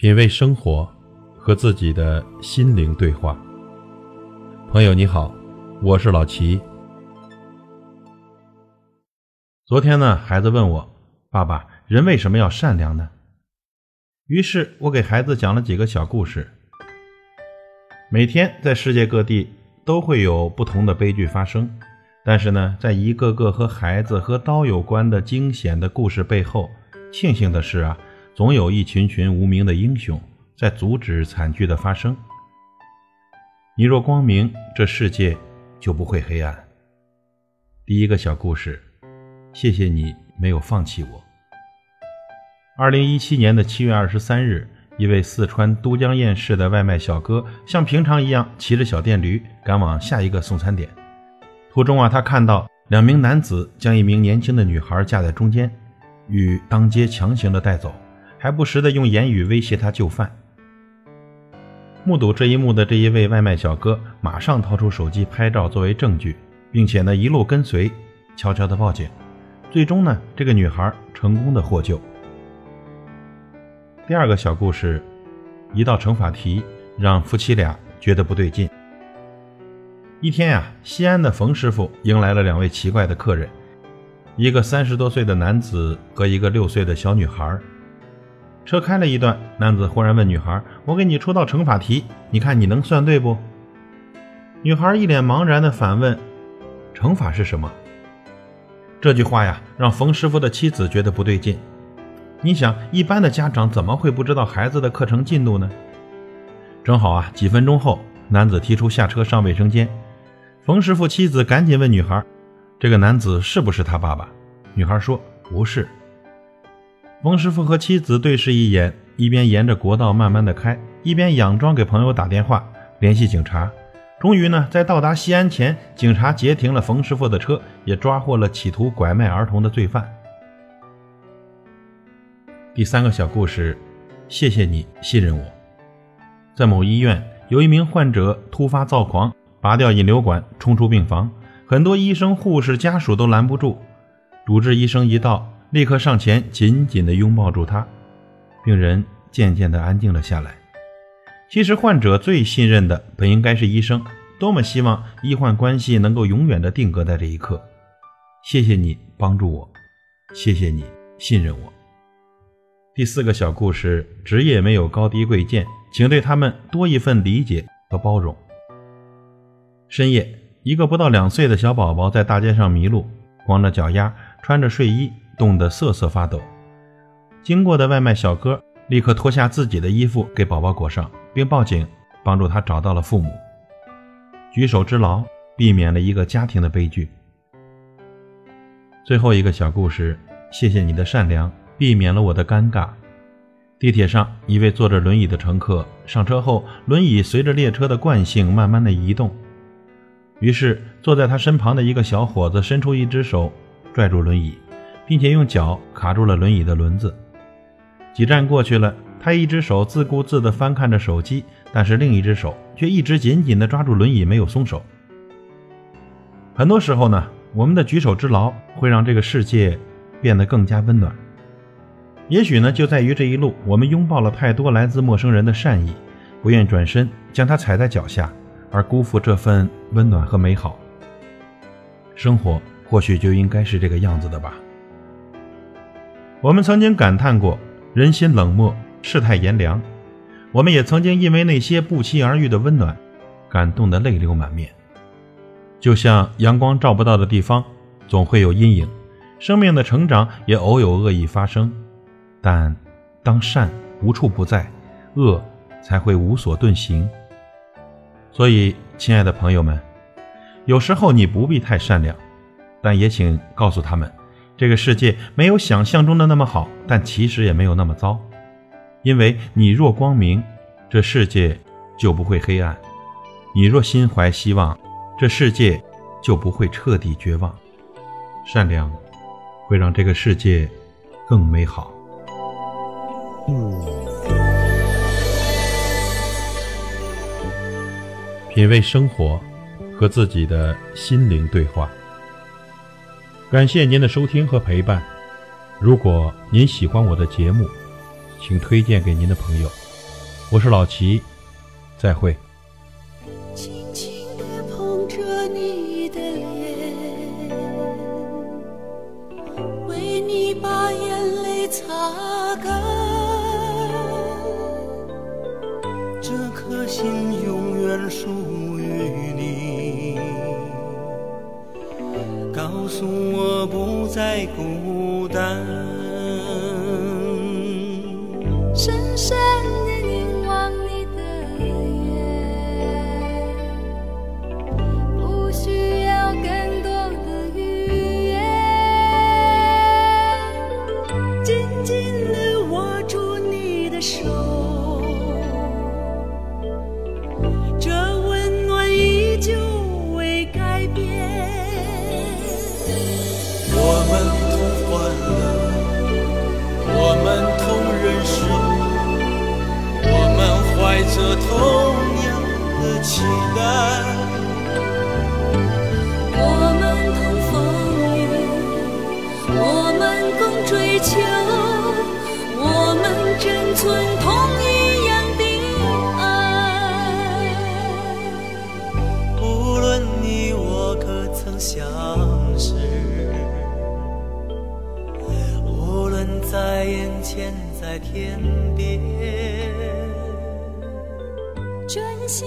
品味生活，和自己的心灵对话。朋友你好，我是老齐。昨天呢，孩子问我：“爸爸，人为什么要善良呢？”于是我给孩子讲了几个小故事。每天在世界各地都会有不同的悲剧发生，但是呢，在一个个和孩子和刀有关的惊险的故事背后，庆幸的是啊。总有一群群无名的英雄在阻止惨剧的发生。你若光明，这世界就不会黑暗。第一个小故事，谢谢你没有放弃我。二零一七年的七月二十三日，一位四川都江堰市的外卖小哥像平常一样骑着小电驴赶往下一个送餐点。途中啊，他看到两名男子将一名年轻的女孩架在中间，欲当街强行的带走。还不时的用言语威胁他就范。目睹这一幕的这一位外卖小哥，马上掏出手机拍照作为证据，并且呢一路跟随，悄悄的报警。最终呢，这个女孩成功的获救。第二个小故事，一道乘法题让夫妻俩觉得不对劲。一天呀，西安的冯师傅迎来了两位奇怪的客人，一个三十多岁的男子和一个六岁的小女孩。车开了一段，男子忽然问女孩：“我给你出道乘法题，你看你能算对不？”女孩一脸茫然的反问：“乘法是什么？”这句话呀，让冯师傅的妻子觉得不对劲。你想，一般的家长怎么会不知道孩子的课程进度呢？正好啊，几分钟后，男子提出下车上卫生间。冯师傅妻子赶紧问女孩：“这个男子是不是他爸爸？”女孩说：“不是。”冯师傅和妻子对视一眼，一边沿着国道慢慢的开，一边佯装给朋友打电话联系警察。终于呢，在到达西安前，警察截停了冯师傅的车，也抓获了企图拐卖儿童的罪犯。第三个小故事，谢谢你信任我。在某医院，有一名患者突发躁狂，拔掉引流管，冲出病房，很多医生、护士、家属都拦不住。主治医生一到。立刻上前，紧紧地拥抱住他，病人渐渐地安静了下来。其实，患者最信任的本应该是医生，多么希望医患关系能够永远地定格在这一刻。谢谢你帮助我，谢谢你信任我。第四个小故事：职业没有高低贵贱，请对他们多一份理解和包容。深夜，一个不到两岁的小宝宝在大街上迷路，光着脚丫，穿着睡衣。冻得瑟瑟发抖，经过的外卖小哥立刻脱下自己的衣服给宝宝裹上，并报警，帮助他找到了父母。举手之劳，避免了一个家庭的悲剧。最后一个小故事，谢谢你的善良，避免了我的尴尬。地铁上，一位坐着轮椅的乘客上车后，轮椅随着列车的惯性慢慢的移动，于是坐在他身旁的一个小伙子伸出一只手拽住轮椅。并且用脚卡住了轮椅的轮子。几站过去了，他一只手自顾自地翻看着手机，但是另一只手却一直紧紧地抓住轮椅，没有松手。很多时候呢，我们的举手之劳会让这个世界变得更加温暖。也许呢，就在于这一路，我们拥抱了太多来自陌生人的善意，不愿转身将它踩在脚下，而辜负这份温暖和美好。生活或许就应该是这个样子的吧。我们曾经感叹过人心冷漠、世态炎凉，我们也曾经因为那些不期而遇的温暖，感动得泪流满面。就像阳光照不到的地方，总会有阴影；生命的成长也偶有恶意发生。但当善无处不在，恶才会无所遁形。所以，亲爱的朋友们，有时候你不必太善良，但也请告诉他们。这个世界没有想象中的那么好，但其实也没有那么糟。因为你若光明，这世界就不会黑暗；你若心怀希望，这世界就不会彻底绝望。善良会让这个世界更美好。品味生活，和自己的心灵对话。感谢您的收听和陪伴。如果您喜欢我的节目，请推荐给您的朋友。我是老齐，再会。轻轻地碰着你的脸，为你把眼泪擦干。这颗心永远属于你，告诉我不再孤单。深深地凝望你的眼，不需要更多的语言，紧紧地握住你的手，期待，我们同风雨，我们共追求，我们珍存同一样的爱。无论你我可曾相识，无论在眼前，在天边。真心